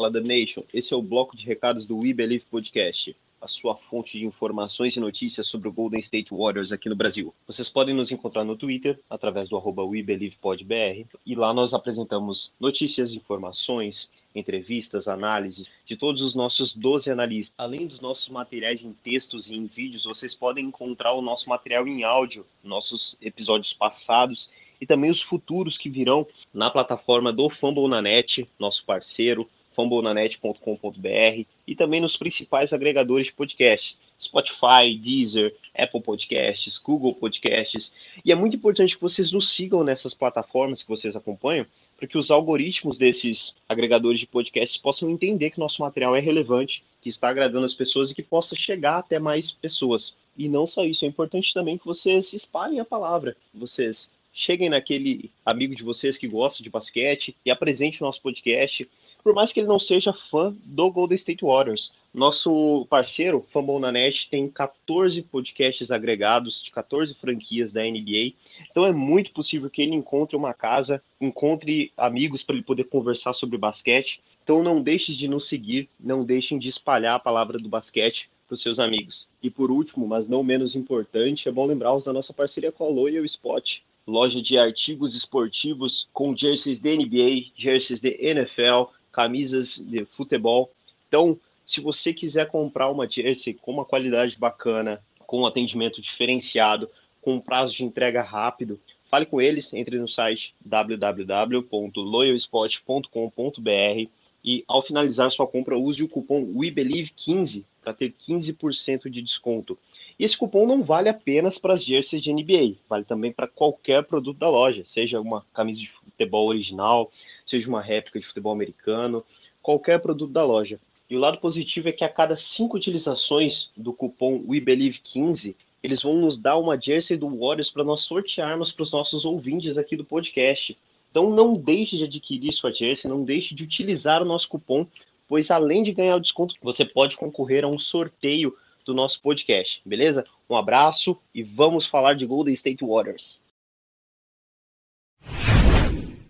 Fala The Nation, esse é o bloco de recados do We Believe Podcast, a sua fonte de informações e notícias sobre o Golden State Warriors aqui no Brasil. Vocês podem nos encontrar no Twitter, através do arroba WeBelievePodBR, e lá nós apresentamos notícias, informações, entrevistas, análises de todos os nossos 12 analistas. Além dos nossos materiais em textos e em vídeos, vocês podem encontrar o nosso material em áudio, nossos episódios passados e também os futuros que virão na plataforma do Fumble na Net, nosso parceiro, fumblenanet.com.br e também nos principais agregadores de podcasts, Spotify, Deezer, Apple Podcasts, Google Podcasts. E é muito importante que vocês nos sigam nessas plataformas que vocês acompanham, para que os algoritmos desses agregadores de podcasts possam entender que nosso material é relevante, que está agradando as pessoas e que possa chegar até mais pessoas. E não só isso, é importante também que vocês espalhem a palavra, vocês cheguem naquele amigo de vocês que gosta de basquete e apresente o nosso podcast, por mais que ele não seja fã do Golden State Warriors. Nosso parceiro, Fumble na Net, tem 14 podcasts agregados de 14 franquias da NBA. Então é muito possível que ele encontre uma casa, encontre amigos para ele poder conversar sobre basquete. Então não deixem de nos seguir, não deixem de espalhar a palavra do basquete para os seus amigos. E por último, mas não menos importante, é bom lembrar-os da nossa parceria com a Loyal Spot, loja de artigos esportivos com jerseys de NBA, jerseys de NFL, camisas de futebol. Então, se você quiser comprar uma jersey com uma qualidade bacana, com um atendimento diferenciado, com um prazo de entrega rápido, fale com eles, entre no site www.loyalspot.com.br e ao finalizar sua compra use o cupom WeBelieve15 para ter 15% de desconto. E esse cupom não vale apenas para as jerseys de NBA, vale também para qualquer produto da loja, seja uma camisa de futebol original, seja uma réplica de futebol americano, qualquer produto da loja. E o lado positivo é que a cada cinco utilizações do cupom WeBelieve15, eles vão nos dar uma jersey do Warriors para nós sortearmos para os nossos ouvintes aqui do podcast. Então não deixe de adquirir sua jersey, não deixe de utilizar o nosso cupom, pois além de ganhar o desconto, você pode concorrer a um sorteio do nosso podcast, beleza? Um abraço e vamos falar de Golden State Warriors.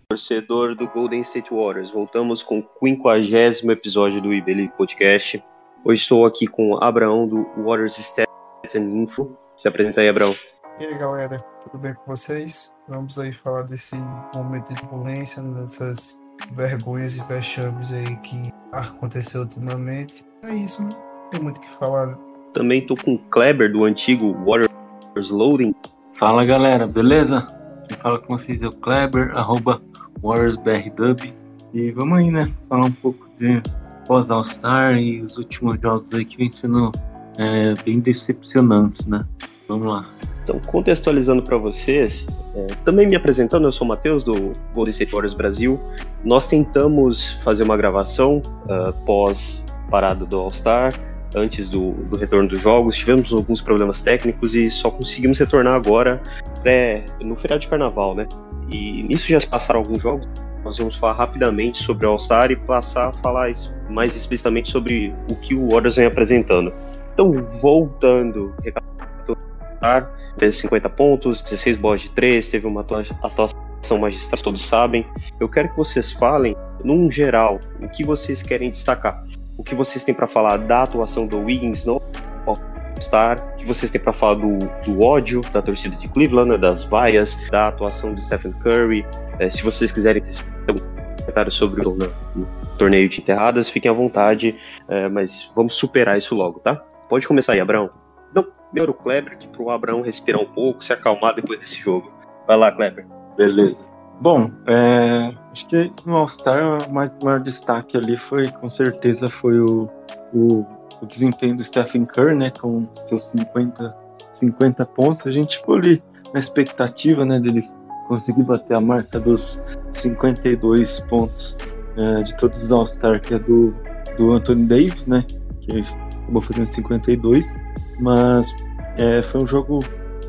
Torcedor do Golden State Warriors, voltamos com o 50 episódio do IBL Podcast. Hoje estou aqui com o Abraão do Warriors Stats and Info. Se apresenta aí, Abraão. E aí, galera, tudo bem com vocês? Vamos aí falar desse momento de turbulência, dessas vergonhas e vexames aí que aconteceu ultimamente. É isso, não tem muito o que falar. Também estou com o Kleber do antigo Warriors Loading. Fala galera, beleza? Quem fala com vocês é o Kleber, arroba WarriorsBRDub. E vamos aí, né? Falar um pouco de pós-All-Star e os últimos jogos aí que vem sendo é, bem decepcionantes, né? Vamos lá. Então, contextualizando para vocês, é, também me apresentando, eu sou o Matheus do Golden State Warriors Brasil. Nós tentamos fazer uma gravação uh, pós parada do All-Star, antes do, do, retorno dos jogos. Tivemos alguns problemas técnicos e só conseguimos retornar agora é, no feriado de carnaval, né? E nisso já se passaram alguns jogos. Nós vamos falar rapidamente sobre o All-Star e passar a falar mais explicitamente sobre o que o Warriors vem apresentando. Então, voltando, recapitular, fez 50 pontos, 16 bolas de 3, teve uma atuação magistral, todos sabem. Eu quero que vocês falem, num geral, o que vocês querem destacar. O que vocês têm para falar da atuação do Wiggins no All-Star, o que vocês têm para falar do, do, ódio da torcida de Cleveland, das vaias, da atuação do Stephen Curry. É, se vocês quiserem ter um comentário sobre o, o, torneio de enterradas, fiquem à vontade, é, mas vamos superar isso logo, tá? Pode começar aí, Abraão. Não, melhor o Kleber, que pro Abraão respirar um pouco, se acalmar depois desse jogo. Vai lá, Kleber. Beleza. Bom, é, acho que no All-Star o maior, destaque ali foi, com certeza, foi o, o, o, desempenho do Stephen Curry, né, com seus 50, 50 pontos. A gente ficou ali na expectativa, né, dele conseguir bater a marca dos 52 pontos é, de todos os All-Star, que é do, do Anthony Davis, né? Que acabou fazendo 52, mas é, foi um jogo,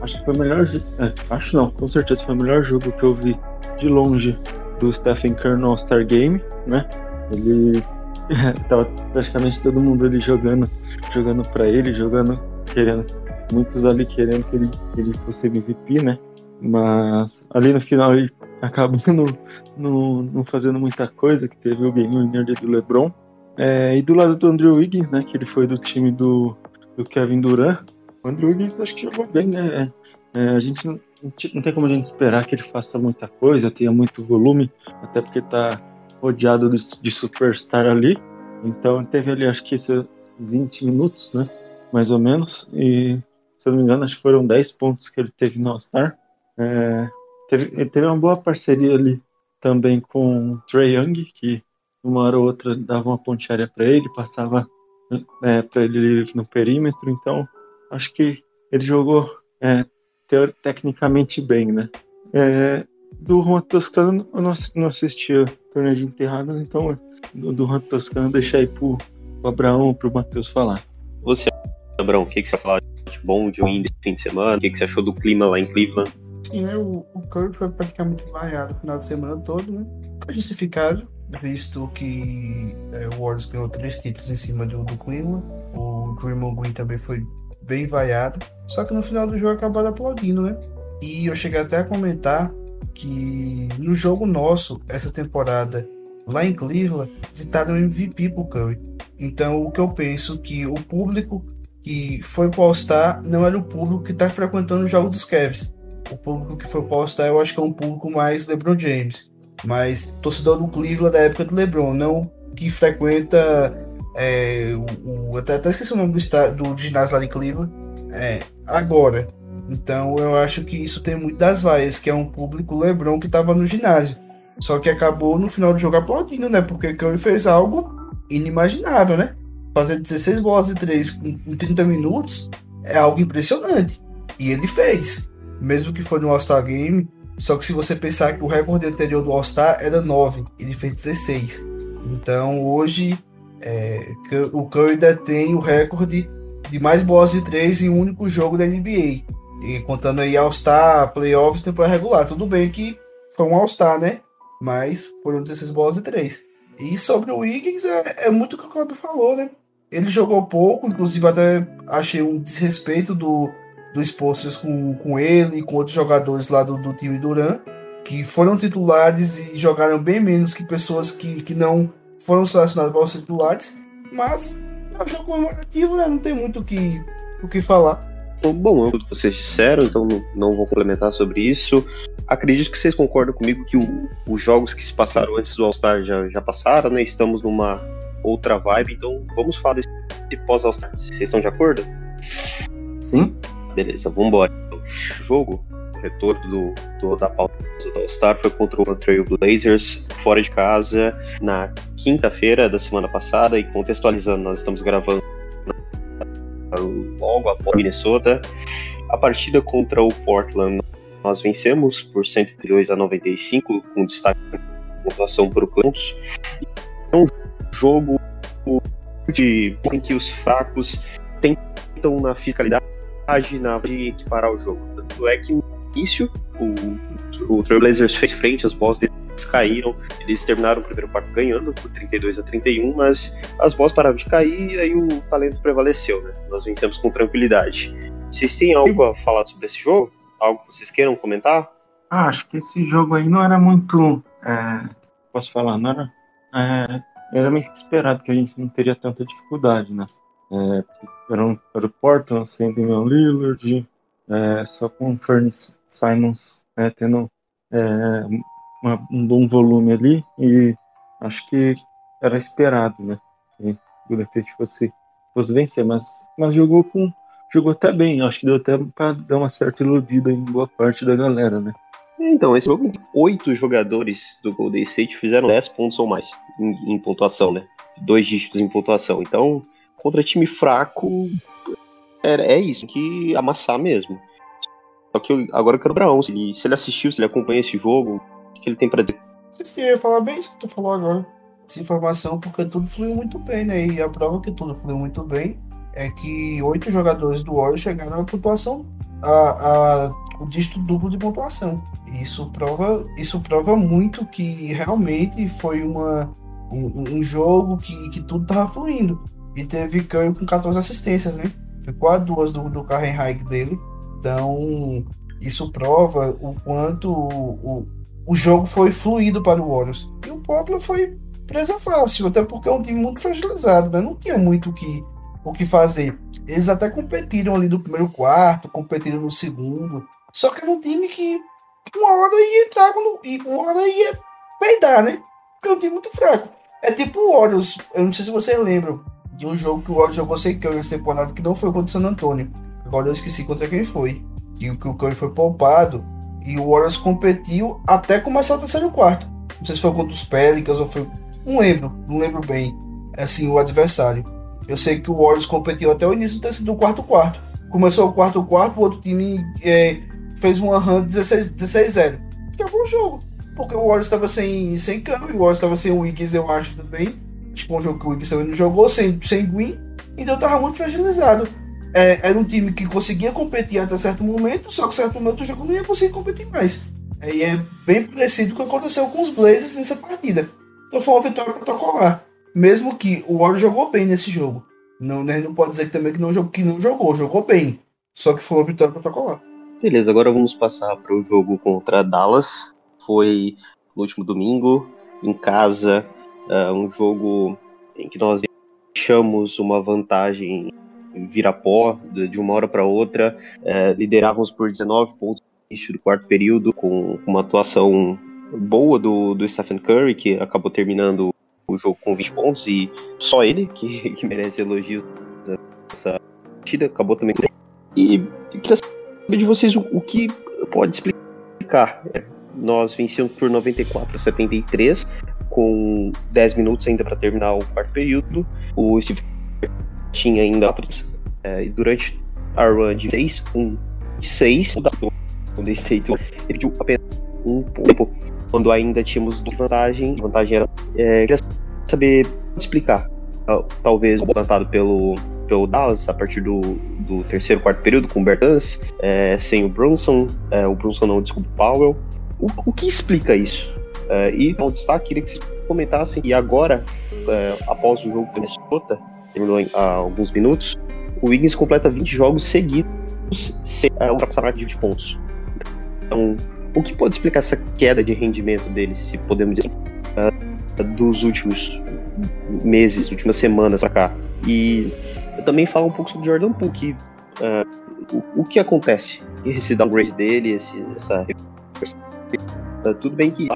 acho que foi o melhor, é, acho não, com certeza foi o melhor jogo que eu vi de longe do Stephen Curry no All-Star Game, né? Ele tava praticamente todo mundo ali jogando, jogando para ele, jogando, querendo, muitos ali querendo que ele, que ele fosse MVP, né? Mas ali no final ele acabou não, não, fazendo muita coisa, que teve o game winner do LeBron. É, e do lado do Andrew Wiggins, né? Que ele foi do time do, do Kevin Durant. O Andrew Wiggins acho que jogou bem, né? É a gente não, tem como a gente esperar que ele faça muita coisa, tenha muito volume, até porque tá rodeado de, de superstar ali. Então teve ali, acho que isso 20 minutos, né? Mais ou menos. E se eu não me engano, acho que foram 10 pontos que ele teve no All-Star. É, teve, ele teve uma boa parceria ali também com o Trey Young, que uma hora ou outra dava uma ponte para ele, passava é, para ele no perímetro. Então, acho que ele jogou é, tecnicamente bem, né? É, do Juan Toscano, eu não, não assisti o torneio de enterradas, então do, do Juan Toscano deixar aí pro, pro Abraão, pro Matheus falar. Você, Abraão, o que, que você fala de bom, de ruim desse fim de semana? O que, que você achou do clima lá em Cleveland? Sim, né, o, o Curry foi praticamente vaiado o final de semana todo, né? Foi justificado, visto que é, o Warriors ganhou três títulos em cima do, do Cleveland. O Draymond Green também foi bem vaiado. Só que no final do jogo acabaram aplaudindo, né? E eu cheguei até a comentar que no jogo nosso, essa temporada, lá em Cleveland, ditaram MVP pro Curry. Então o que eu penso que o público que foi pro All-Star não era o público que está frequentando os jogos dos Cavs. O público que foi pro All-Star eu acho que é um público mais LeBron James. Mas torcedor do Cleveland da época do LeBron, não que frequenta é, o, o, até, até esqueci o nome do, do ginásio lá de Cleveland. É, agora. Então eu acho que isso tem muito das vaias, que é um público LeBron que estava no ginásio. Só que acabou no final do jogo aplaudindo, né? Porque Curry fez algo inimaginável, né? Fazer 16 bolas de 3 em 30 minutos é algo impressionante. E ele fez. Mesmo que foi no All-Star Game. Só que se você pensar que o recorde anterior do All-Star era 9, ele fez 16. Então hoje é, o Curry detém o recorde de mais bolas de 3 em um único jogo da NBA. E contando aí All-Star, Playoffs, temporada regular. Tudo bem que foi um All-Star, né? Mas foram 16 bolas de 3. E sobre o Wiggins, é, é muito o que o Cláudio falou, né? Ele jogou pouco, inclusive até achei um desrespeito do, do Spolsters com, com ele e com outros jogadores lá do, do time Duran, que foram titulares e jogaram bem menos que pessoas que, que não foram selecionadas para os titulares. Mas é um jogo comemorativo, né? Não tem muito o que, o que falar. Bom, tudo que vocês disseram, então não vou complementar sobre isso. Acredito que vocês concordam comigo que o, os jogos que se passaram antes do All-Star já, já passaram, né? Estamos numa outra vibe, então vamos falar desse pós-All-Star. Vocês estão de acordo? Sim. Beleza, vamos embora. O jogo, retorno do, do, da pauta do All-Star foi contra o Trail Blazers, fora de casa, na quinta-feira da semana passada, e contextualizando, nós estamos gravando logo após Minnesota. A partida contra o Portland nós vencemos por 132 a 95, com destaque de pontuação para o Clemson. É um jogo de, em que os fracos tentam na fiscalidade na de parar o jogo. Tanto é que início o, o Trailblazers fez frente, as bolas deles caíram, eles terminaram o primeiro quarto ganhando por 32 a 31, mas as bolas pararam de cair e aí o talento prevaleceu, né? Nós vencemos com tranquilidade. Vocês têm algo a falar sobre esse jogo? Algo que vocês queiram comentar? Ah, acho que esse jogo aí não era muito. É, posso falar, não era. É, era meio esperado que a gente não teria tanta dificuldade, né? É, era, um, era o Portland sem Damian Lillard, é, só com o Furnace Simons é, tendo é, uma, um bom volume ali e acho que era esperado, né? Que o Golden State fosse, fosse vencer, mas, mas jogou com jogou até bem, acho que deu até para dar uma certa iludida em boa parte da galera, né? Então, esse jogo, oito jogadores do Golden State fizeram 10 pontos ou mais em, em pontuação, né? Dois dígitos em pontuação. Então, contra time fraco, é, é isso, que amassar mesmo. Só que eu, agora eu quero o Brown. Se ele, se ele assistiu, se ele acompanha esse jogo, o que ele tem pra dizer? Sim, eu ia falar bem isso que tu falou agora. Essa informação, porque tudo fluiu muito bem, né? E a prova que tudo fluiu muito bem é que oito jogadores do Warriors chegaram à pontuação, a, a, o dígito duplo de pontuação. Isso prova, isso prova muito que realmente foi uma, um, um jogo que, que tudo tava fluindo. E teve Curry com 14 assistências, né? Ficou a duas do, do Hike dele. Então, isso prova o quanto o, o, o jogo foi fluido para o Warriors. E o Portland foi presa fácil, até porque é um time muito fragilizado, né? Não tinha muito o que, o que fazer. Eles até competiram ali no primeiro quarto, competiram no segundo. Só que era um time que uma hora ia entrar e uma hora ia peidar, né? Porque é um time muito fraco. É tipo o Warriors, eu não sei se vocês lembram de um jogo que o Warriors jogou sem Curry essa temporada, que não foi contra o San Antonio. Agora eu esqueci contra quem foi. Que, que o Curry foi poupado e o Warriors competiu até começar o terceiro quarto. Não sei se foi contra os Pelicans ou foi. Não lembro, não lembro bem. Assim, o adversário. Eu sei que o Warriors competiu até o início do, quarto quarto. Começou o quarto quarto, o outro time é, fez uma run 16-0. Acabou o jogo. Porque o Warriors estava sem, sem Curry, o Warriors estava sem Wiggins, eu acho também. Tipo, um jogo que o Wiggins também não jogou, sem, sem Green. Então tava muito fragilizado. É, era um time que conseguia competir até certo momento, só que certo momento do jogo não ia conseguir competir mais. Aí é bem parecido com o que aconteceu com os Blazers nessa partida. Então foi uma vitória protocolar. Mesmo que o Warriors jogou bem nesse jogo. Não, né, não pode dizer que também que não, que não jogou, jogou bem. Só que foi uma vitória protocolar. Beleza, agora vamos passar para o jogo contra Dallas. Foi no último domingo, em casa, uh, um jogo em que nós deixamos uma vantagem virapó de uma hora para outra, uh, liderávamos por 19 pontos no início do quarto período, com uma atuação boa do, do Stephen Curry, que acabou terminando o jogo com 20 pontos, e só ele que, que merece elogios nessa partida, acabou também com E queria saber de vocês o, o que pode explicar. Nós vencemos por 94 a 73, com 10 minutos ainda para terminar o quarto período. O Steve tinha ainda é, durante a run de 6, 1 6, o State ele tinha apenas um ponto quando ainda tínhamos duas vantagens. A vantagem era. É, queria saber explicar. Talvez o plantado pelo, pelo Dallas a partir do, do terceiro, quarto período com o Bertans, é, sem o Brunson, é, o Brunson não, desculpa, o Powell. O, o que explica isso? É, e um destaque, queria que vocês comentassem. E agora, é, após o jogo do Minnesota, terminou há alguns minutos, o Wiggins completa 20 jogos seguidos sem é, ultrapassar a de 20 pontos. Então, o que pode explicar essa queda de rendimento dele, se podemos dizer, uh, dos últimos meses, últimas semanas pra cá? E eu também falo um pouco sobre Jordan Poole, que, o, o, que acontece? Esse downgrade dele, esse, essa. Tudo bem que.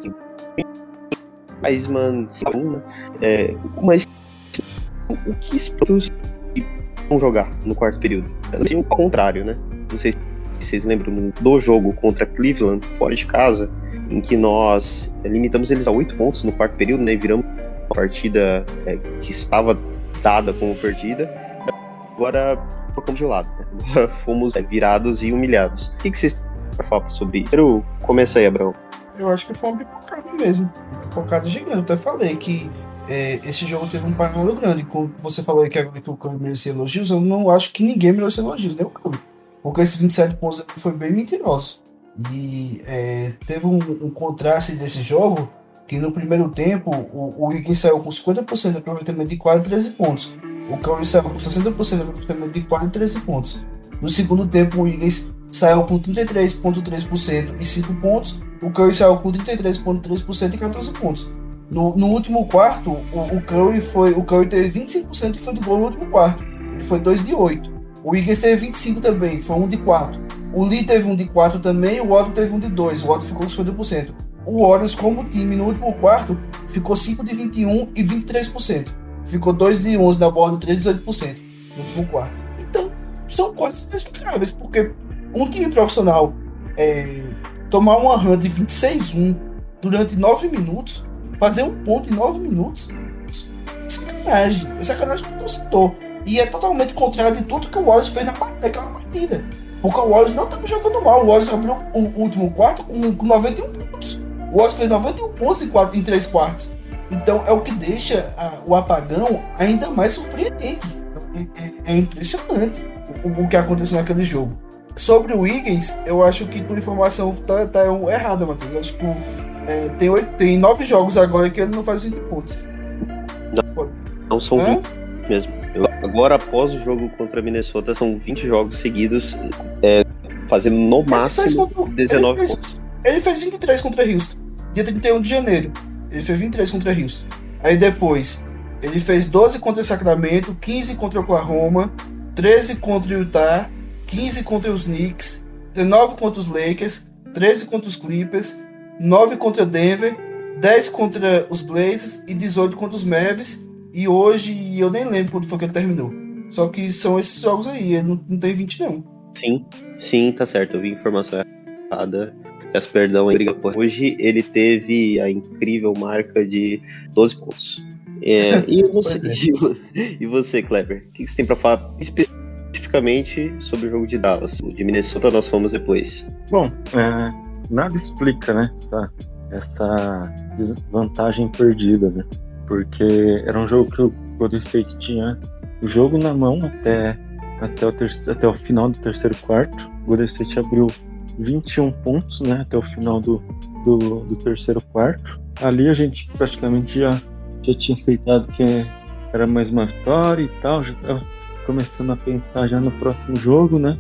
Heisman, né? é, mas o que explica vão jogar no quarto período? Assim, o contrário, né? Não sei se vocês lembram do jogo contra Cleveland, fora de casa, em que nós limitamos eles a oito pontos no quarto período, né? Viramos uma partida é, que estava dada como perdida. Agora focamos de lado, né? Agora fomos é, virados e humilhados. O que, que vocês falar sobre isso? Quero começar aí, Abraão. Eu acho que foi uma pipocada mesmo. Pipocada gigante. Eu até falei que é, esse jogo teve um paralelo grande. Como você falou aí que, que o Curry merecia elogios, eu não acho que ninguém merecia elogios, nem o Curry. Porque esses 27 pontos foi bem mentiroso. E é, teve um, um, contraste desse jogo que no primeiro tempo o, o Wiggins saiu com 50% de aproveitamento de quase 13 pontos. O Curry saiu com 60% de aproveitamento de quase 13 pontos. No segundo tempo o Wiggins saiu com 33,3% e 5 pontos. O Curry saiu com 33,3% e 14 pontos. No, no último quarto, o, o, Curry foi. O Curry teve 25% de futebol no último quarto. Ele foi 2 de 8. O Wiggins teve 25 também, foi um de 4. O Lee teve um de 4 também, o Otto teve um de 2. O Otto ficou com 50%. O Warriors, como time, no último quarto, ficou 5 de 21 e 23%. Ficou 2 de 11 na e 3 de 18% no último quarto. Então, são coisas inexplicáveis, porque um time profissional é, tomar uma run de 26-1 durante 9 minutos, fazer um ponto em 9 minutos, sacanagem. É sacanagem com o torcedor. E é totalmente contrário de tudo que o Warriors fez na, naquela partida. Porque o Warriors não estava jogando mal. O Warriors abriu o último quarto com, com 91 pontos. O Warriors fez 91 pontos em, quatro, em três quartos. Então é o que deixa a, o apagão ainda mais surpreendente. É, é, é impressionante o, o, que aconteceu naquele jogo. Sobre o Wiggins, eu acho que tua informação tá, tá errada, Matheus. Eu acho que é, tem, oito, tem nove jogos agora que ele não faz 20 pontos. Não, não são Hã? 20 mesmo. Agora, após o jogo contra a Minnesota, são 20 jogos seguidos, é, fazendo no máximo contra, 19 ele fez, pontos. Ele fez 23 contra Houston, dia 31 de janeiro. Ele fez 23 contra Houston. Aí depois, ele fez 12 contra Sacramento, 15 contra Oklahoma, 13 contra Utah, 15 contra os Knicks, 19 contra os Lakers, 13 contra os Clippers, 9 contra Denver, 10 contra os Blazers e 18 contra os Mavs. E hoje eu nem lembro quando foi que ele terminou. Só que são esses jogos aí, ele não, não tem 20 não. Sim, sim, tá certo. Eu vi informação errada. Peço perdão aí. Hoje ele teve a incrível marca de 12 pontos. É, e, você, é. e você, Kleber? O que você tem para falar especificamente sobre o jogo de Dallas? O de Minnesota nós fomos depois. Bom, é, nada explica, né? Essa, essa desvantagem perdida, né? Porque era um jogo que o Golden State tinha o jogo na mão até, até, o, até o final do terceiro quarto. O Golden State abriu 21 pontos né, até o final do, do, do terceiro quarto. Ali a gente praticamente já, já tinha aceitado que era mais uma vitória e tal, já estava começando a pensar já no próximo jogo, né?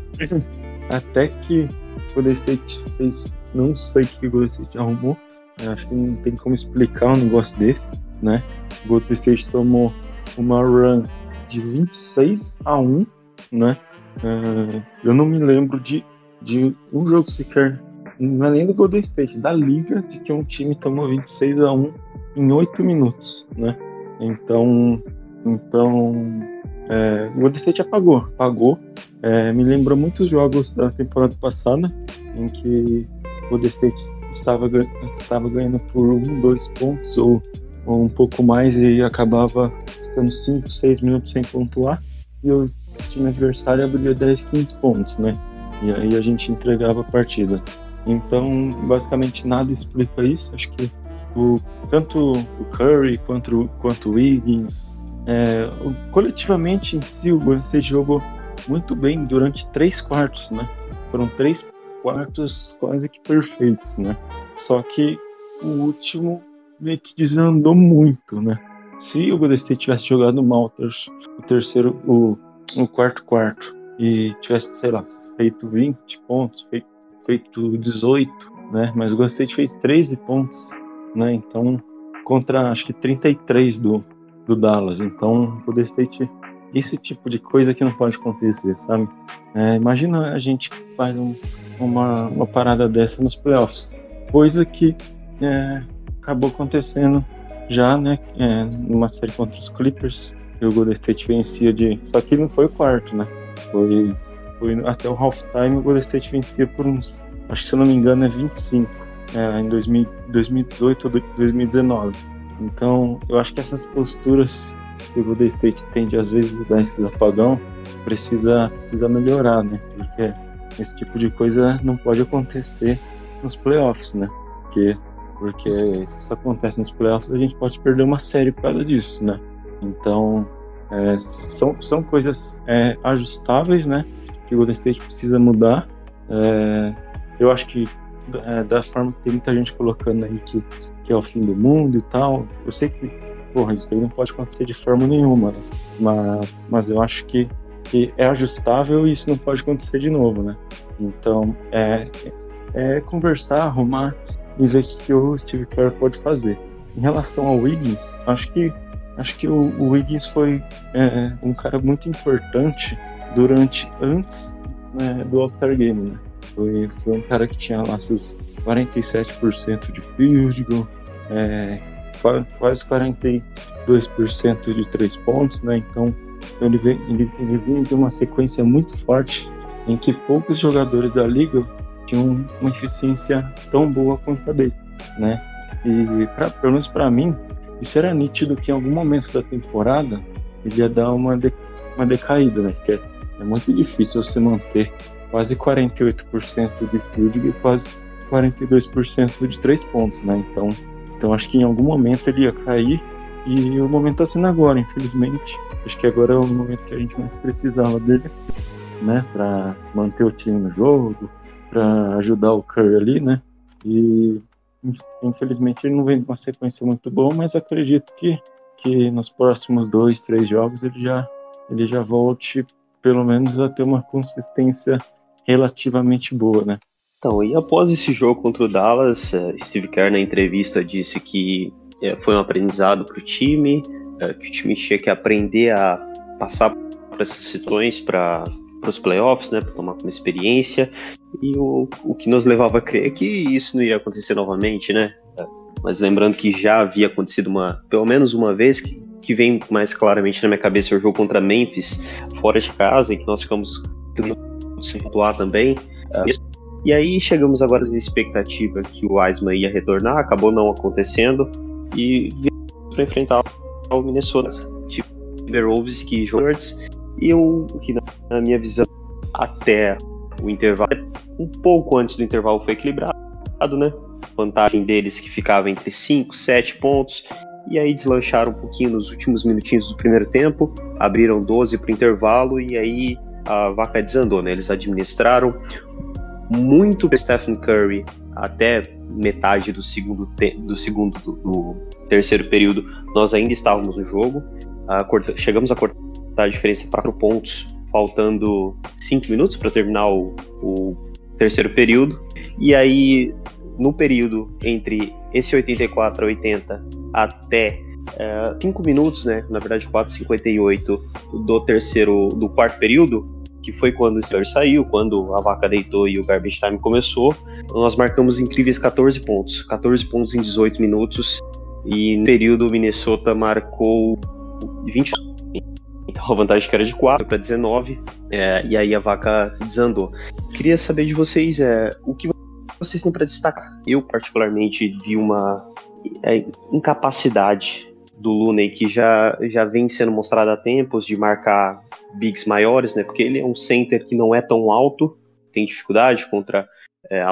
Até que o Golden State fez, não sei o que o Golden State arrumou, acho que não tem como explicar um negócio desse, né? O Golden State tomou uma run de 26 a 1, né? Uh, eu não me lembro de de um jogo sequer, não é nem do Golden State, da liga, de que um time tomou 26 a 1 em 8 minutos, né? Então, então é, o Golden State apagou, apagou. É, me lembrou muitos jogos da temporada passada, em que o Golden State estava, estava ganhando por um, dois pontos ou, ou um pouco mais e acabava ficando 5, 6 minutos sem pontuar, e o time adversário abria 10, 15 pontos, né? E aí a gente entregava a partida. Então, basicamente nada explica isso. Acho que o, tanto o Curry quanto, quanto o Wiggins, é, coletivamente em si, o Golden jogou muito bem durante três quartos, né? Foram três quartos quase que perfeitos, né? Só que o último meio que desandou muito, né? Se o Golden State tivesse jogado mal o terceiro, o, o quarto quarto e tivesse, sei lá, feito 20 pontos, feito, feito 18, né? Mas o Golden State fez 13 pontos, né? Então, contra acho que 33 do, do Dallas. Então, o State, esse tipo de coisa que não pode acontecer, sabe? É, imagina a gente faz um, uma, uma parada dessa nos playoffs, coisa que é, acabou acontecendo já, né? É, numa série contra os Clippers, o Golden State vencia de. Só que não foi o quarto, né? Foi, foi até o halftime o Golden State vencia por uns, acho que se eu não me engano é 25, é, em 2000, 2018 ou 2019. Então eu acho que essas posturas que o Golden State tende às vezes dar esses apagão precisa, precisa melhorar, né? Porque esse tipo de coisa não pode acontecer nos playoffs, né? Porque, porque se isso acontece nos playoffs, a gente pode perder uma série por causa disso, né? Então, é, são, são coisas é, ajustáveis, né? Que o Golden State precisa mudar. É, eu acho que é, da forma que tem muita gente colocando aí que, que é o fim do mundo e tal, eu sei que, porra, isso aí não pode acontecer de forma nenhuma, né? mas, mas eu acho que, que é ajustável e isso não pode acontecer de novo, né? Então, é, é conversar, arrumar e ver o que o Steve Kerr pode fazer. Em relação ao Wiggins, acho que Acho que o, o Wiggins foi é, um cara muito importante durante, antes né, do All-Star Game, né? Foi, foi um cara que tinha lá seus 47% de field goal, é, quase 42% de três pontos, né? Então ele, veio, ele, ele de uma sequência muito forte em que poucos jogadores da liga tinham uma eficiência tão boa quanto a dele, né? E pra, pelo menos para mim, isso era nítido que em algum momento da temporada ele ia dar uma, de, uma decaída, né? Porque é, é muito difícil você manter quase 48% de field e quase 42% de três pontos, né? Então, então acho que em algum momento ele ia cair e o momento está sendo agora, infelizmente. Acho que agora é o momento que a gente mais precisava dele, né? Para manter o time no jogo, para ajudar o Curry ali, né? E infelizmente ele não vem de uma sequência muito boa, mas acredito que, que nos próximos dois, três jogos ele já, ele já volte pelo menos a ter uma consistência relativamente boa, né? Então, e após esse jogo contra o Dallas, eh, Steve Kerr na entrevista disse que eh, foi um aprendizado para o time, eh, que o time tinha que aprender a passar por essas situações para os playoffs, né, para tomar como experiência, e o, o que nos levava a crer é que isso não ia acontecer novamente, né? Mas lembrando que já havia acontecido uma, pelo menos uma vez, que, que vem mais claramente na minha cabeça o jogo contra Memphis, fora de casa, em que nós ficamos sem pontuar também. E aí chegamos agora na expectativa que o Wiseman ia retornar, acabou não acontecendo, e para enfrentar o Minnesota Timberwolves que Jords e o que na minha visão até o intervalo um pouco antes do intervalo foi equilibrado, né? Vantagem deles que ficava entre 5, 7 pontos e aí deslancharam um pouquinho nos últimos minutinhos do primeiro tempo, abriram 12 para o intervalo e aí a vaca desandou, né? Eles administraram muito Stephen Curry até metade do segundo do segundo do, do, terceiro período. Nós ainda estávamos no jogo, corta, chegamos a cortar a diferença para 4 pontos, faltando 5 minutos para terminar o, o terceiro período. E aí no período entre esse 84 a 80 até 5 uh, minutos, né, na verdade 4,58 do terceiro, do quarto período, que foi quando o Steelers saiu, quando a vaca deitou e o garbage time começou, nós marcamos incríveis 14 pontos. 14 pontos em 18 minutos. E no período o Minnesota marcou 20. Então a vantagem que era de 4 para 19. É, e aí a vaca desandou. Queria saber de vocês é, o que vocês têm para destacar. Eu, particularmente, vi uma é, incapacidade do Looney que já, já vem sendo mostrada há tempos de marcar bigs maiores, né? Porque ele é um center que não é tão alto, tem dificuldade contra é,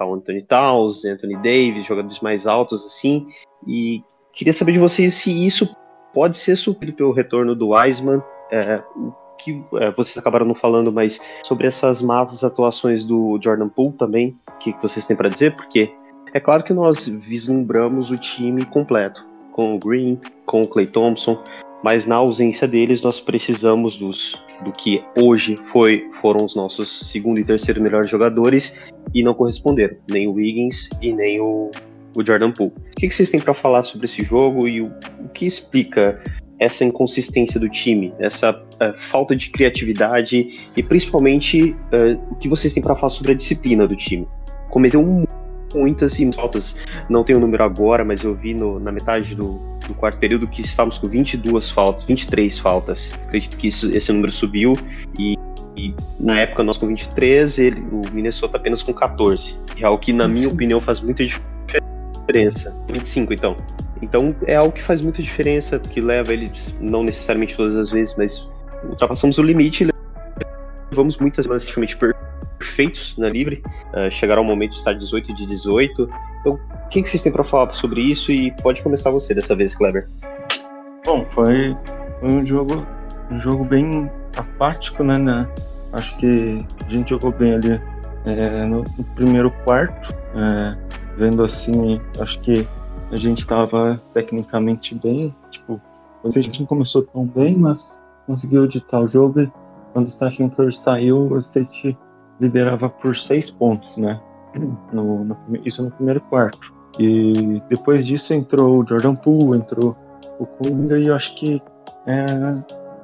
Anthony Towns, Anthony Davis, jogadores mais altos assim. E queria saber de vocês se isso pode ser suprido pelo retorno do Wiseman. É, o que é, vocês acabaram não falando, mas sobre essas malas atuações do Jordan Poole também, o que, que vocês têm para dizer? Porque é claro que nós vislumbramos o time completo, com o Green, com o Clay Thompson, mas na ausência deles nós precisamos dos do que hoje foi foram os nossos segundo e terceiro melhores jogadores e não corresponderam nem o Wiggins e nem o, o Jordan Poole. O que, que vocês têm para falar sobre esse jogo e o, o, que explica essa inconsistência do time, essa uh, falta de criatividade e principalmente uh, o que vocês têm para falar sobre a disciplina do time? Cometeu muitas e faltas. Não tenho o número agora, mas eu vi no, na metade do, do, quarto período que estávamos com 22 faltas, 23 faltas. Acredito que isso, esse número subiu e, e, na época nós com 23, ele, o Minnesota apenas com 14. É algo que, na minha opinião, faz muita diferença. 25, então. Então é algo que faz muita diferença, que leva eles, não necessariamente todas as vezes, mas ultrapassamos o limite e levamos muitas vezes praticamente perfeitos na Livre. Uh, chegaram ao momento de estar 18 de 18. Então, o que, que vocês têm para falar sobre isso? E pode começar você dessa vez, Kleber. Bom, foi, foi um jogo um jogo bem apático, né? né? Acho que a gente jogou bem ali é, no, no, primeiro quarto. É, vendo assim, acho que a gente estava tecnicamente bem. Tipo, o não começou tão bem, mas conseguiu editar o jogo. E quando o Stephen Curry saiu, o State liderava por seis pontos, né? No, no, isso no primeiro quarto. E depois disso entrou o Jordan Poole, entrou o Kuminga e eu acho que é,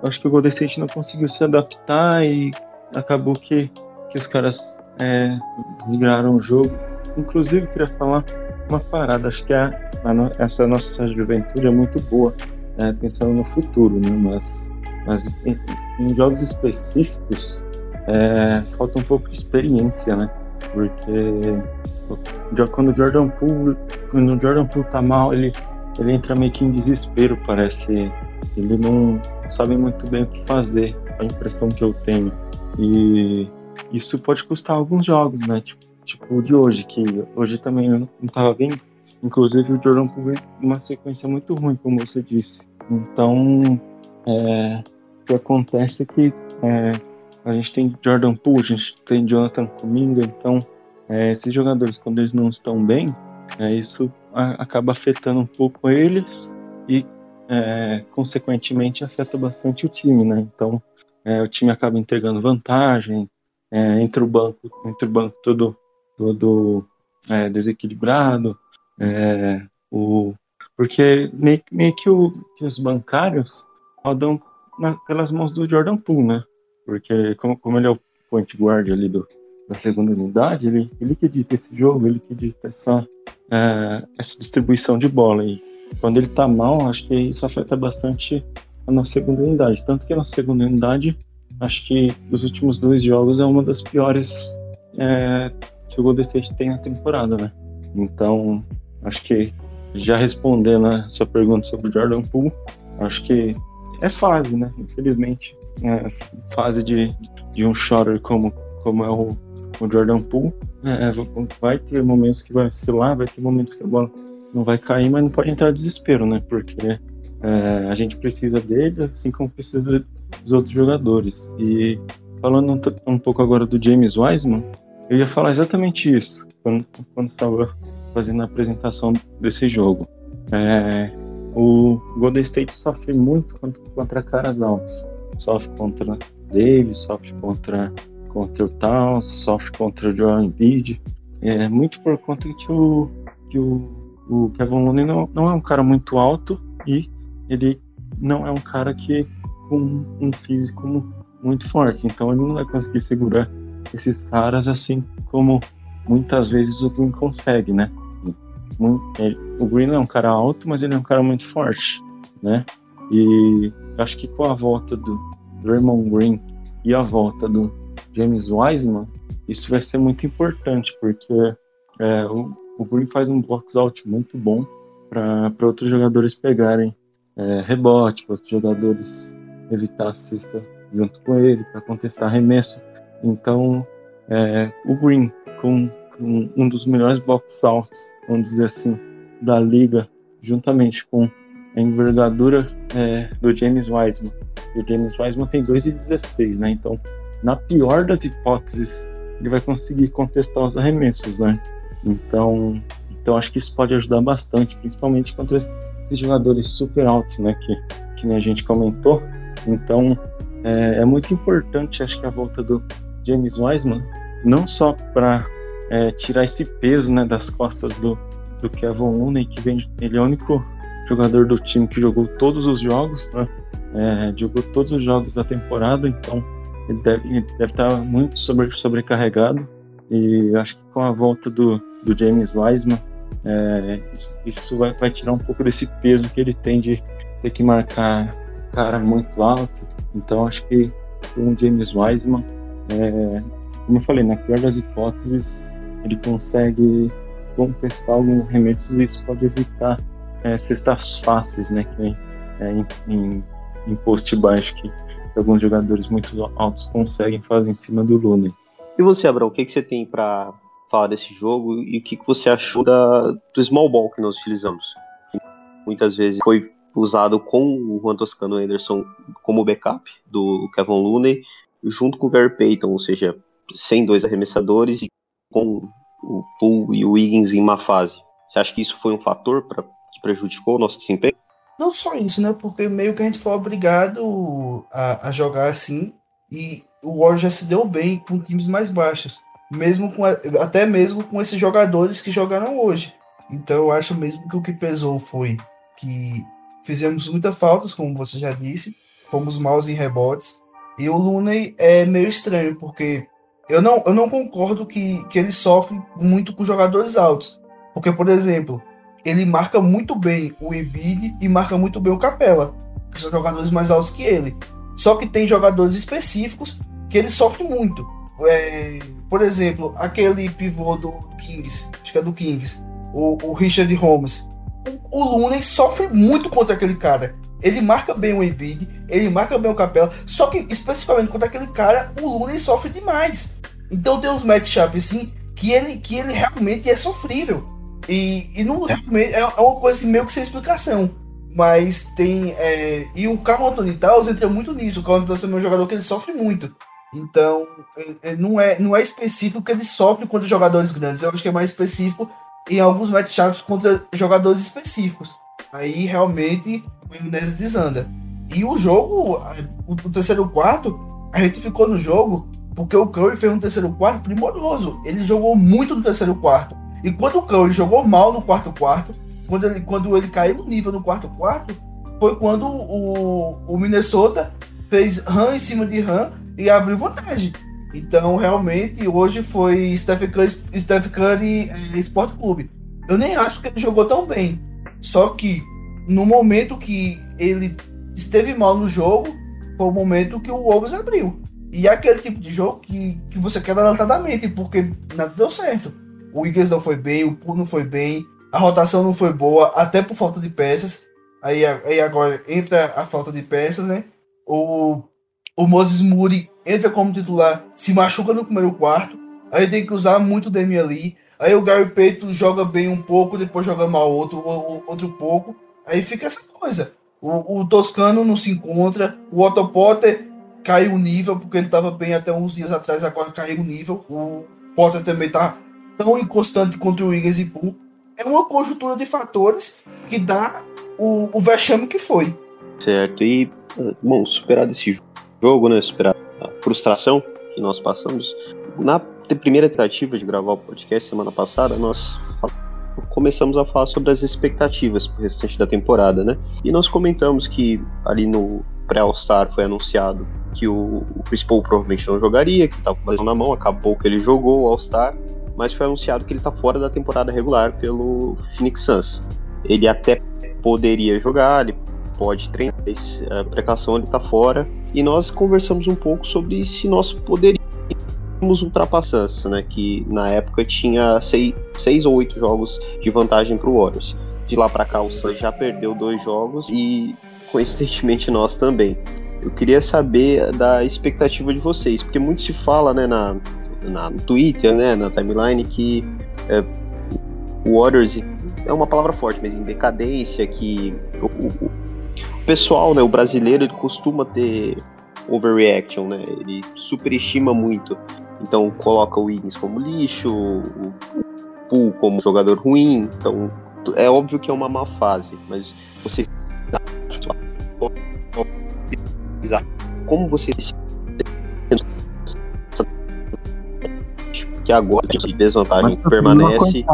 eu acho que o Golden State não conseguiu se adaptar e acabou que, que os caras é, o jogo. Inclusive, queria falar uma parada, acho que a, a, essa nossa juventude é muito boa, né, pensando no futuro, né, mas, mas em, em jogos específicos é, falta um pouco de experiência, né? Porque quando o Jordan Poole, quando o Jordan Poole tá mal, ele, ele entra meio que em desespero, parece. Ele não sabe muito bem o que fazer, a impressão que eu tenho. E isso pode custar alguns jogos, né? Tipo, tipo de hoje, que hoje também eu não estava bem. Inclusive o Jordan Poole uma sequência muito ruim, como você disse. Então, é, o que acontece é que é, a gente tem Jordan Poole, a gente tem Jonathan Kuminga, então é, esses jogadores, quando eles não estão bem, é, isso a, acaba afetando um pouco eles e, é, consequentemente, afeta bastante o time, né? Então, é, o time acaba entregando vantagem, entre o banco, entre o banco todo, todo é, desequilibrado, é, o, porque meio, meio que, o, que, os bancários rodam pelas mãos do Jordan Poole, né? Porque como, como ele é o point guard ali do, da segunda unidade, ele, ele que dita esse jogo, ele que dita essa, é, essa distribuição de bola. E quando ele tá mal, acho que isso afeta bastante a nossa segunda unidade. Tanto que a nossa segunda unidade acho que os últimos dois jogos é uma das piores é, que o Golden State tem na temporada, né? Então, acho que já respondendo a sua pergunta sobre o Jordan Poole, acho que é fase, né? Infelizmente, é fase de, de um shooter como, como é o, o Jordan Poole, é, vai ter momentos que vai oscilar, vai ter momentos que a bola não vai cair, mas não pode entrar desespero, né? Porque é, a gente precisa dele, assim como precisa dos outros jogadores. E falando um, um, pouco agora do James Wiseman, eu ia falar exatamente isso quando, quando estava fazendo a apresentação desse jogo. É, o Golden State sofre muito contra, caras altos. Sofre contra Davis, sofre contra, contra o Towns, sofre contra o Joel Embiid. É muito por conta que o, que o, o Kevin Looney não, não é um cara muito alto e ele não é um cara que com um físico muito forte, então ele não vai conseguir segurar esses caras assim como muitas vezes o Green consegue, né? O Green é um cara alto, mas ele é um cara muito forte, né? E acho que com a volta do Draymond Green e a volta do James Wiseman, isso vai ser muito importante, porque é, o, o Green faz um box out muito bom para outros jogadores pegarem é, rebote, para outros jogadores evitar a cesta junto com ele, para contestar arremesso. Então, é, o Green, com, com, um dos melhores box outs, vamos dizer assim, da liga, juntamente com a envergadura é, do James Wiseman. E o James Wiseman tem 2,16, né? Então, na pior das hipóteses, ele vai conseguir contestar os arremessos, né? Então, então acho que isso pode ajudar bastante, principalmente contra esses jogadores super altos, né? Que, que a gente comentou. Então, é, é, muito importante, acho que a volta do James Wiseman, não só para é, tirar esse peso né, das costas do, do Kevin Looney, que vem, ele é o único jogador do time que jogou todos os jogos, né? é, jogou todos os jogos da temporada, então ele deve, deve estar muito sobre, sobrecarregado. E acho que com a volta do, do James Wiseman, é, isso, isso vai, vai, tirar um pouco desse peso que ele tem de ter que marcar cara muito alto. Então acho que com o James Wiseman, é, como eu falei, na pior das hipóteses, ele consegue contestar alguns arremessos e isso pode evitar é, cestas fáceis, né, que é, em, em, em post baixo que alguns jogadores muito altos conseguem fazer em cima do Lune. E você, Abrão, o que, que você tem para falar desse jogo e o que, que você achou da, do small ball que nós utilizamos? Que muitas vezes foi usado com o Juan Toscano Anderson como backup do Kevin Looney, junto com o Gary Payton, ou seja, sem dois arremessadores e com o Poole e o Wiggins em má fase. Você acha que isso foi um fator pra, que prejudicou o nosso desempenho? Não só isso, né? Porque meio que a gente foi obrigado a, a jogar assim e o Warriors já se deu bem com times mais baixos, mesmo com até mesmo com esses jogadores que jogaram hoje. Então eu acho mesmo que o que pesou foi que fizemos muitas faltas, como você já disse, fomos maus em rebotes. E o Looney é meio estranho, porque eu não, eu não concordo que, que ele sofre muito com jogadores altos. Porque, por exemplo, ele marca muito bem o Embiid e marca muito bem o Capela, que são jogadores mais altos que ele. Só que tem jogadores específicos que ele sofre muito. É, por exemplo, aquele pivô do Kings, acho que é do Kings, o, o Richard Holmes o Looney sofre muito contra aquele cara. Ele marca bem o Embiid, ele marca bem o Capela, só que especificamente contra aquele cara, o Looney sofre demais. Então tem uns matchups assim que ele, que ele realmente é sofrível. E, e não realmente é, é uma coisa assim, meio que sem explicação. Mas tem. É, e o Carl Anthony Towns entra muito nisso. O Carl Anthony Towns é um jogador que ele sofre muito. Então, é, é, não, é, não é específico que ele sofre contra jogadores grandes. Eu acho que é mais específico em alguns matchups contra jogadores específicos. Aí realmente o Inés desanda. E o jogo, o, o terceiro quarto, a gente ficou no jogo porque o Curry fez um terceiro quarto primoroso. Ele jogou muito no terceiro quarto. E quando o Curry jogou mal no quarto quarto, quando ele, quando ele caiu no nível no quarto quarto, foi quando o, o Minnesota fez run em cima de run e abriu vantagem. Então, realmente, hoje foi Steph Curry, Steph Curry é, Sport Clube. Eu nem acho que ele jogou tão bem. Só que, no momento que ele esteve mal no jogo, foi o momento que o Wolves abriu. E é aquele tipo de jogo que, que você quer adelantadamente, porque nada deu certo. O Wiggins não foi bem, o Poole não foi bem, a rotação não foi boa, até por falta de peças. Aí, aí agora entra a falta de peças, né? O, o Moses Moody entra como titular, se machuca no primeiro quarto. Aí tem que usar muito o Demi ali. Aí o Gary Peito joga bem um pouco, depois joga mal outro, outro pouco. Aí fica essa coisa. O, o Toscano não se encontra. O Otto Potter caiu o nível, porque ele estava bem até uns dias atrás, agora caiu o nível. O Potter também tá tão inconstante contra o Wiggins e Poole é uma conjuntura de fatores que dá o, o vexame que foi. Certo, e, bom, superar esse jogo, né, superar a frustração que nós passamos, na primeira tentativa de gravar o podcast semana passada, nós começamos a falar sobre as expectativas para o restante da temporada, né? E nós comentamos que ali no pré-All-Star foi anunciado que o, o Chris Paul provavelmente não jogaria, que estava com a na mão, acabou que ele jogou o All-Star, mas foi anunciado que ele está fora da temporada regular pelo Phoenix Suns. Ele até poderia jogar, ele pode treinar, mas a precaução ele está fora. E nós conversamos um pouco sobre se nós poderíamos ultrapassar né? Que na época tinha seis, seis ou oito jogos de vantagem para o Warriors. De lá para cá o Suns já perdeu dois jogos e coincidentemente nós também. Eu queria saber da expectativa de vocês, porque muito se fala, né, na, na, no Twitter, né, na timeline, que é, o Warriors é uma palavra forte, mas em decadência, que o, o, o, pessoal, né, o brasileiro, ele costuma ter overreaction, né, ele superestima muito. Então coloca o Wiggins como lixo, o, Poole como jogador ruim, então é óbvio que é uma má fase, mas vocês como vocês que agora de desvantagem permanece.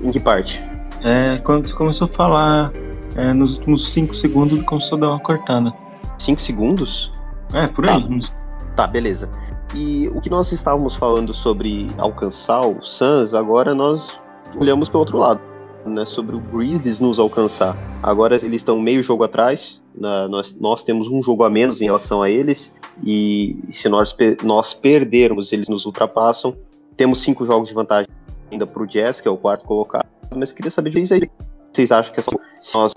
Em que parte? É, quando você começou a falar é, nos últimos 5 segundos começou a dar uma cortada. 5 segundos? É, por aí. Tá. tá, beleza. E o que nós estávamos falando sobre alcançar o Suns, agora nós olhamos para o outro lado, né, sobre o Grizzlies nos alcançar. Agora eles estão meio jogo atrás, né, nós, nós temos um jogo a menos em relação a eles, e se nós, nós perdermos, eles nos ultrapassam. Temos cinco jogos de vantagem ainda para o Jazz, que é o quarto colocado, mas queria saber de vocês. Vocês acham que essa, se nós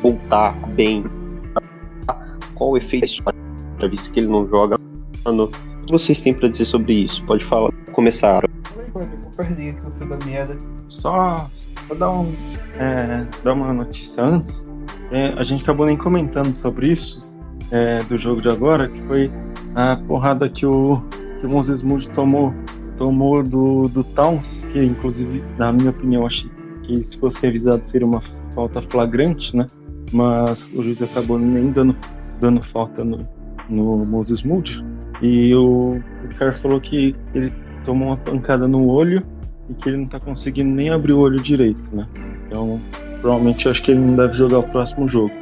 voltar bem, qual o efeito visto que ele não joga? O que vocês têm para dizer sobre isso? Pode falar, começar. Perdi aqui o fio da. Só, só dar, um, é, dar uma notícia antes. É, a gente acabou nem comentando sobre isso é, do jogo de agora, que foi a porrada que o que o Moses Moody tomou, tomou do, do Towns, que inclusive, na minha opinião, achei que se fosse revisado seria uma falta flagrante, né? Mas o juiz acabou nem dando, dando falta no, no Moses Moody. E o, o cara falou que ele tomou uma pancada no olho e que ele não tá conseguindo nem abrir o olho direito, né? Então, provavelmente eu acho que ele não deve jogar o próximo jogo.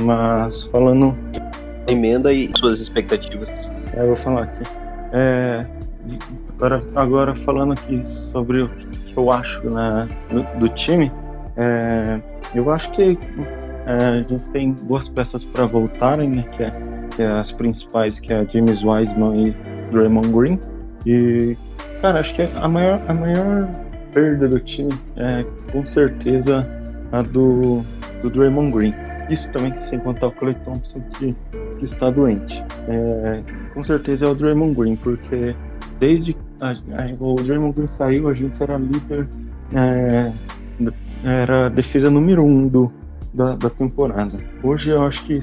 Mas falando. Emenda e suas expectativas. É, eu vou falar aqui. É, agora, agora falando aqui sobre o que eu acho na, do, do time, é, eu acho que é, a gente tem boas peças para voltarem, né, que, é, que é as principais, que é a James Wiseman e Draymond Green. E, cara, acho que a maior, a maior perda do time é com certeza a do, do Draymond Green. Isso também sem contar o Clay Thompson que, que está doente. É, com certeza é o Draymond Green, porque desde a, o Draymond Green saiu, a gente era líder, é, era a defesa número um do, da, da temporada. Hoje eu acho que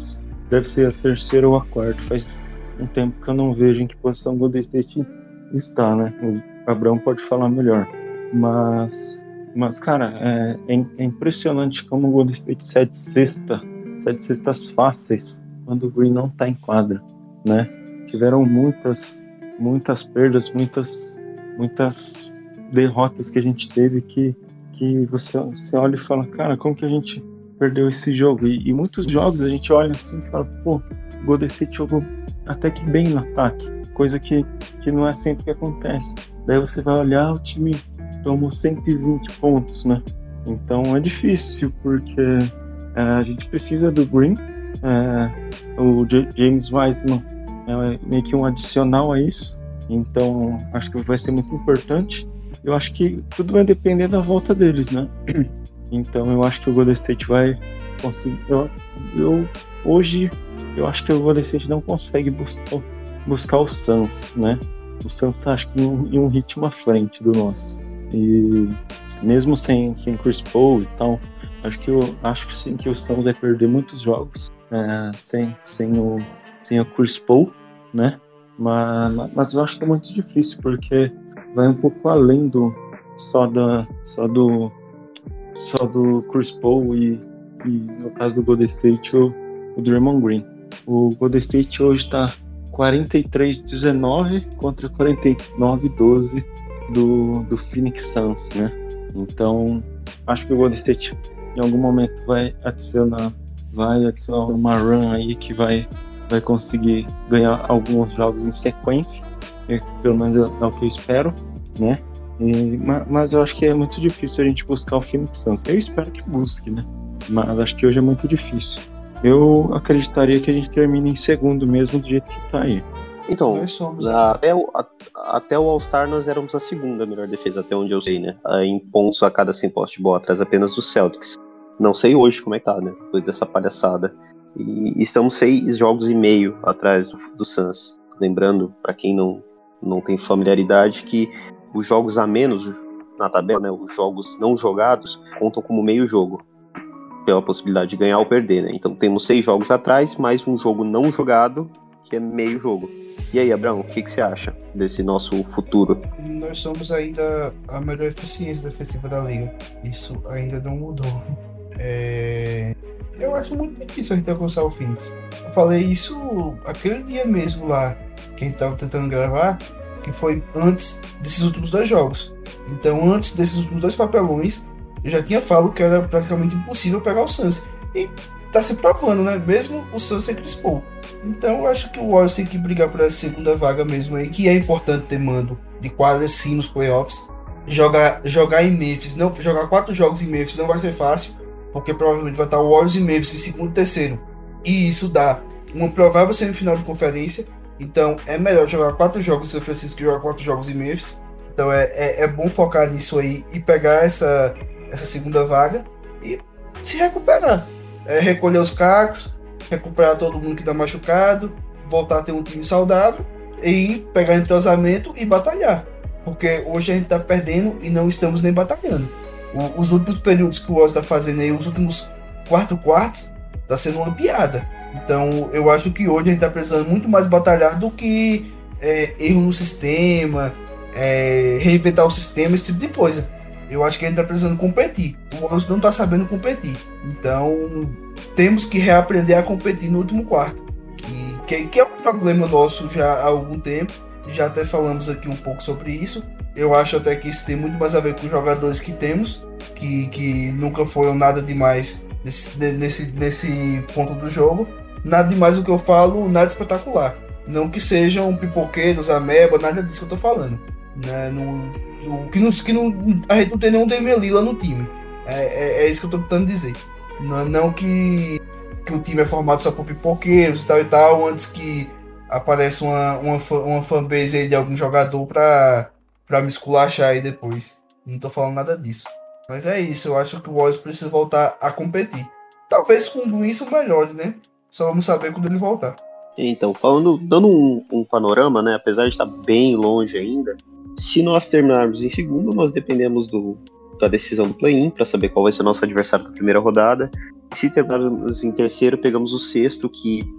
deve ser a terceira ou a quarta. Faz um tempo que eu não vejo em que posição o Golden State está, né? O Abraão pode falar melhor. Mas, mas cara, é, é, é impressionante como o Golden State cede sexta, cede cestas fáceis quando o Green não está em quadra, né? Tiveram muitas, muitas perdas, muitas, muitas derrotas que a gente teve que, que você, você olha e fala, cara, como que a gente perdeu esse jogo? E, e muitos jogos a gente olha assim e fala, pô, o Golden State jogou até que bem no ataque, coisa que, que não é sempre que acontece. Daí você vai olhar, o time tomou 120 pontos, né? Então é difícil, porque é, a gente precisa do Green, é, o J James Wiseman é meio que um adicional a isso, então acho que vai ser muito importante. Eu acho que tudo vai depender da volta deles, né? Então eu acho que o Golden State vai conseguir. Eu, eu hoje eu acho que o Golden State não consegue buscar, buscar o Suns, né? O Suns tá acho que em um, em um ritmo à frente do nosso. E mesmo sem, sem Chris Paul e tal, acho que eu acho sim que o Suns vai perder muitos jogos é, sem, sem, o, sem o Chris Paul, né? Mas, mas eu acho que é muito difícil porque vai um pouco além do só da só do só do Chris Paul e, e no caso do Golden State o, o Draymond Green. O Golden State hoje está 43-19 contra 49-12 do, do Phoenix Suns, né? Então acho que o Golden State em algum momento vai adicionar vai adicionar uma run aí que vai vai conseguir ganhar alguns jogos em sequência, pelo menos é, é o que eu espero, né? E, mas eu acho que é muito difícil a gente buscar o Phoenix Suns. Eu espero que busque, né? Mas acho que hoje é muito difícil. Eu acreditaria que a gente termine em segundo mesmo do jeito que tá aí. Então, até o, até o All-Star nós éramos a segunda melhor defesa, até onde eu sei, né? Em pontos a cada 100 postos de bola, atrás apenas do Celtics. Não sei hoje como é que tá, né? Depois dessa palhaçada. E estamos seis jogos e meio atrás do, do Suns. Lembrando, para quem não, não tem familiaridade, que os jogos a menos na tabela, né, os jogos não jogados, contam como meio jogo, pela possibilidade de ganhar ou perder. Né? Então temos seis jogos atrás, mais um jogo não jogado, que é meio jogo. E aí, Abraão, o que, que você acha desse nosso futuro? Nós somos ainda a melhor eficiência defensiva da liga. Isso ainda não mudou. É... Eu acho muito difícil a gente alcançar o Phoenix. Eu falei isso aquele dia mesmo lá, que a gente tava tentando gravar que foi antes desses últimos dois jogos. Então, antes desses últimos dois papelões, eu já tinha falado que era praticamente impossível pegar o Suns. E tá se provando, né? Mesmo o Suns sem Chris Paul. Então, eu acho que o Warriors tem que brigar por essa segunda vaga mesmo aí, que é importante ter mando de quadra sim nos playoffs. Jogar, jogar em Memphis, não, jogar quatro jogos em Memphis não vai ser fácil, porque provavelmente vai estar o Warriors e Memphis em segundo e terceiro. E isso dá uma provável semifinal de conferência então é melhor jogar quatro jogos em São Francisco que jogar quatro jogos em Memphis. Então é, é, é, bom focar nisso aí e pegar essa, essa segunda vaga e se recuperar. É, recolher os cacos, recuperar todo mundo que está machucado, voltar a ter um time saudável e pegar entrosamento e batalhar. Porque hoje a gente está perdendo e não estamos nem batalhando. O, os últimos períodos que o Oz está fazendo aí, os últimos quatro quartos, está sendo uma piada. Então, eu acho que hoje a gente está precisando muito mais batalhar do que é, erro no sistema, é, reinventar o sistema, esse tipo de coisa. Eu acho que a gente está precisando competir. O Warriors não está sabendo competir. Então, temos que reaprender a competir no último quarto. Que, que, que é um problema nosso já há algum tempo. Já até falamos aqui um pouco sobre isso. Eu acho até que isso tem muito mais a ver com os jogadores que temos, que, que nunca foram nada demais nesse, nesse, nesse ponto do jogo. Nada demais do que eu falo, nada espetacular. Não que sejam pipoqueiros, ameba, nada disso que eu tô falando. Né? No, que, não, que não, a gente não tem nenhum Damian Lila no time. É, é, é, isso que eu tô tentando dizer. Não, não que, que o time é formado só por pipoqueiros e tal e tal, antes que apareça uma, uma, uma fanbase aí de algum jogador pra, pra me esculachar aí depois. Não tô falando nada disso. Mas é isso, eu acho que o Warriors precisa voltar a competir. Talvez com isso melhore, né? Só vamos saber quando ele voltar. Então, falando, dando um, um, panorama, né, apesar de estar bem longe ainda, se nós terminarmos em segundo, nós dependemos do, da decisão do play-in para saber qual vai ser o nosso adversário da primeira rodada. Se terminarmos em terceiro, pegamos o sexto, que,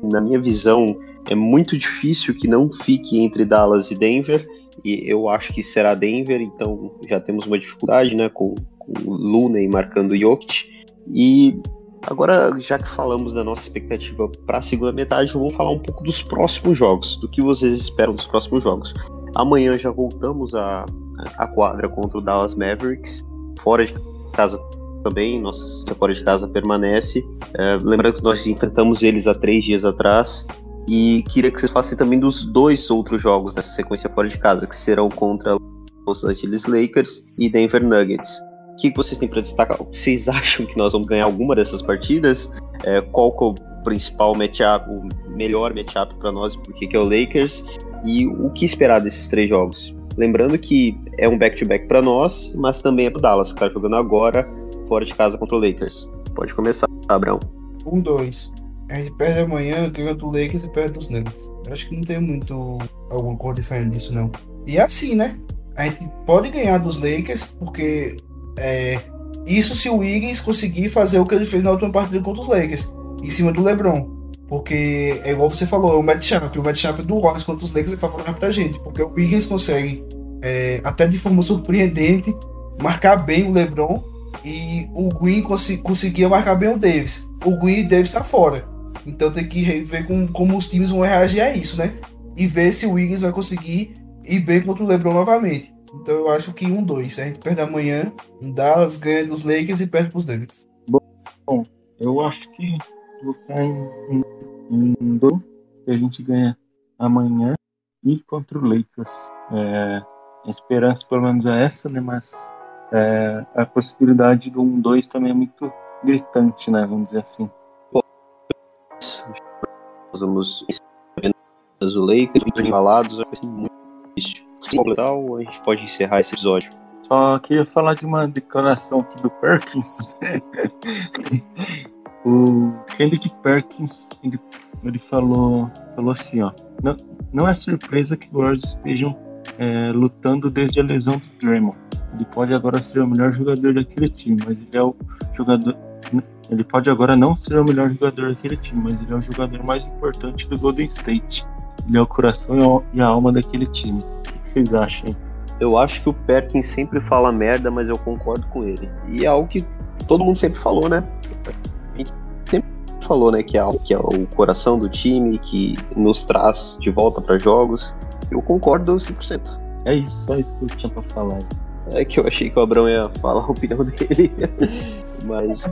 na minha visão, é muito difícil que não fique entre Dallas e Denver. E eu acho que será Denver, então já temos uma dificuldade, né, com, com Looney marcando o Jokic. E agora, já que falamos da nossa expectativa para a segunda metade, vamos falar um pouco dos próximos jogos, do que vocês esperam dos próximos jogos. Amanhã já voltamos à, à quadra contra o Dallas Mavericks, fora de casa também, nossa fora de casa permanece. É, lembrando que nós enfrentamos eles há três dias atrás. E queria que vocês falassem também dos dois outros jogos dessa sequência fora de casa, que serão contra Los Angeles Lakers e Denver Nuggets. Que vocês têm para destacar? Vocês acham que nós vamos ganhar alguma dessas partidas? É, qual que é o principal matchup, o melhor matchup para nós, porque que é o Lakers? E o que esperar desses três jogos? Lembrando que é um back-to-back para nós, mas também é para Dallas, que está jogando agora fora de casa contra o Lakers. Pode começar, Abraão. Um, dois. A gente perde amanhã, ganha do Lakers e perde dos Nuggets. Eu acho que não tem muito alguma coisa diferente disso, não. E é assim, né? A gente pode ganhar dos Lakers, porque é, isso se o Wiggins conseguir fazer o que ele fez na última partida contra os Lakers, em cima do LeBron. Porque é igual você falou, é o matchup. O matchup do Warriors contra os Lakers é favorável pra gente. Porque o Wiggins consegue, é, até de forma surpreendente, marcar bem o LeBron. E o Green cons conseguia marcar bem o Davis. O Green e o Davis tá fora. Então tem que ver com, como os times vão reagir a isso, né? E ver se o Wiggins vai conseguir ir bem contra o LeBron novamente. Então eu acho que um dois. A gente perde amanhã em Dallas, ganha dos Lakers e perde pros Nuggets. Bom, eu acho que vou ficar em, em, em dois, que a gente ganha amanhã e contra o Lakers. É, a esperança pelo menos é essa, né? Mas é, a possibilidade do 1-2 também é muito gritante, né? Vamos dizer assim. Nós vamos o Lakers embalados, vai ser muito difícil. Tal, a gente pode encerrar esse episódio. Só queria falar de uma declaração aqui do Perkins. o Kendrick Perkins ele, ele falou, falou assim, ó. Não, não é surpresa que Warriors estejam é, lutando desde a lesão do Draymond. Ele pode agora ser o melhor jogador daquele time, mas ele é o jogador. Ele pode agora não ser o melhor jogador daquele time, mas ele é o jogador mais importante do Golden State. Ele é o coração e a alma daquele time. O que vocês acham? Eu acho que o Perkins sempre fala merda, mas eu concordo com ele. E é algo que todo mundo sempre falou, né? A gente sempre falou, né, que é, que é o coração do time, que nos traz de volta para jogos. Eu concordo 100%. É isso, só isso que eu tinha pra falar. É que eu achei que o Abrão ia falar a opinião dele. Mas.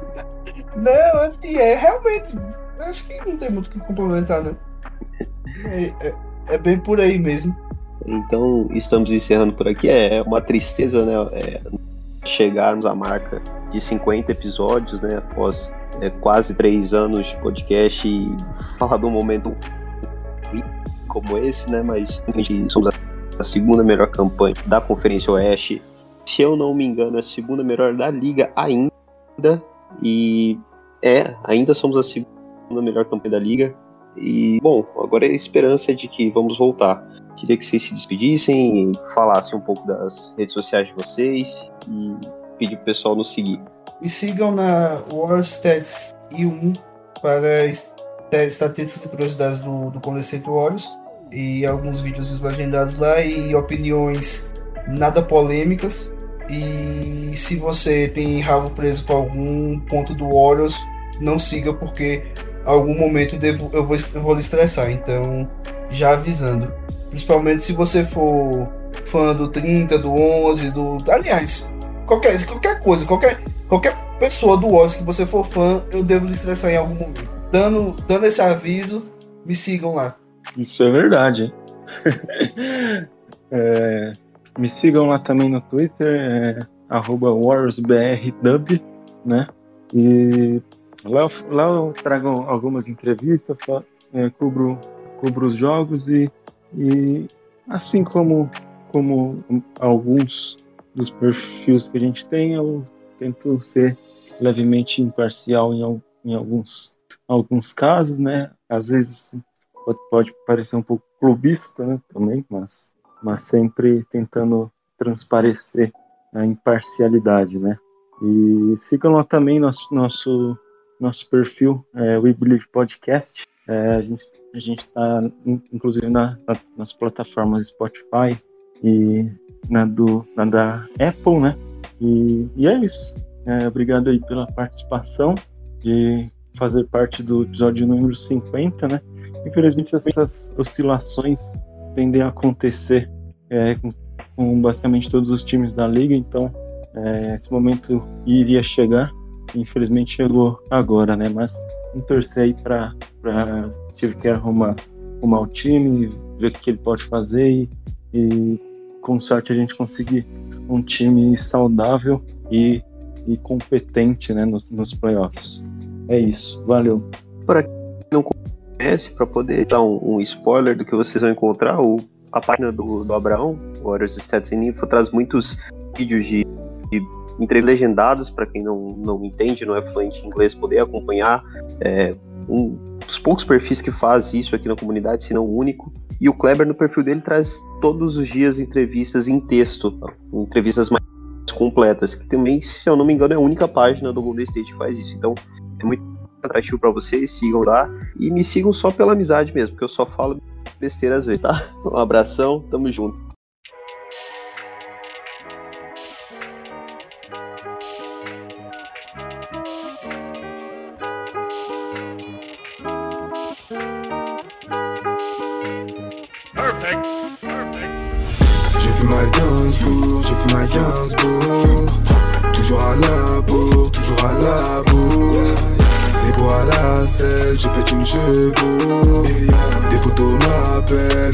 Não, assim, é realmente. Acho que não tem muito o que complementar, né? É, é, é, bem por aí mesmo. Então, estamos encerrando por aqui. É uma tristeza, né? É, chegarmos à marca de 50 episódios, né? Após é, quase três anos de podcast e falar de um momento como esse, né? Mas a gente somos a segunda melhor campanha da Conferência Oeste se eu não me engano, é a segunda melhor da liga ainda. E é, ainda somos a segunda melhor campanha da liga. E, bom, agora é a esperança de que vamos voltar. Queria que vocês se despedissem, falassem um pouco das redes sociais de vocês e pedir pro pessoal nos seguir. Me sigam na Warstats I1 para estatísticas e curiosidades do, do State Warriors e alguns vídeos legendados lá e opiniões nada polêmicas e se você tem rabo preso com algum ponto do Warriors, não siga porque algum momento devo, eu, vou, eu vou lhe estressar. Então, já avisando. Principalmente se você for fã do 30, do 11, do. Aliás, qualquer, qualquer coisa, qualquer, qualquer pessoa do Warriors que você for fã, eu devo lhe estressar em algum momento. Dando, dando esse aviso, me sigam lá. Isso é verdade. é, me sigam lá também no Twitter, é, WarriorsBRDub, né? E lá, lá eu trago algumas entrevistas, é, cubro, cubro os jogos e, e assim como, como alguns dos perfis que a gente tem, eu tento ser levemente imparcial em, em alguns, alguns casos, né? Às vezes pode, pode parecer um pouco clubista, né, também, mas, mas sempre tentando transparecer a imparcialidade, né. E sigam lá também nosso, nosso, nosso perfil, é, We Believe Podcast. É, a gente a gente está, inclusive, na, na, nas plataformas Spotify e na, do, na da Apple, né? E, e é isso. É, obrigado aí pela participação, de fazer parte do episódio número 50, né? Infelizmente, essas oscilações tendem a acontecer é, com, com, basicamente todos os times da liga, então é, esse momento iria chegar. Infelizmente chegou agora, né? Mas vamos torcer aí para Steve Kerr arrumar, arrumar o time, ver o que ele pode fazer e, e com sorte a gente conseguir um time saudável e, e competente né, nos, nos playoffs. É isso, valeu. Para quem não conhece, para poder dar um, um, spoiler do que vocês vão encontrar, o, a página do, do Abraão, Warriors Stats and Info, traz muitos vídeos de, entre legendados para quem não, não entende, não é fluente em inglês, poder acompanhar. É, um dos poucos perfis que faz isso aqui na comunidade, se não o único. E o Kleber, no perfil dele, traz todos os dias entrevistas em texto, entrevistas mais completas, que também, se eu não me engano, é a única página do Golden State que faz isso. Então, é muito atrativo para vocês, sigam lá e me sigam só pela amizade mesmo, porque eu só falo besteira às vezes, tá? Um abração, tamo junto. j'ai pété une Gémeaux Des photos m'appellent.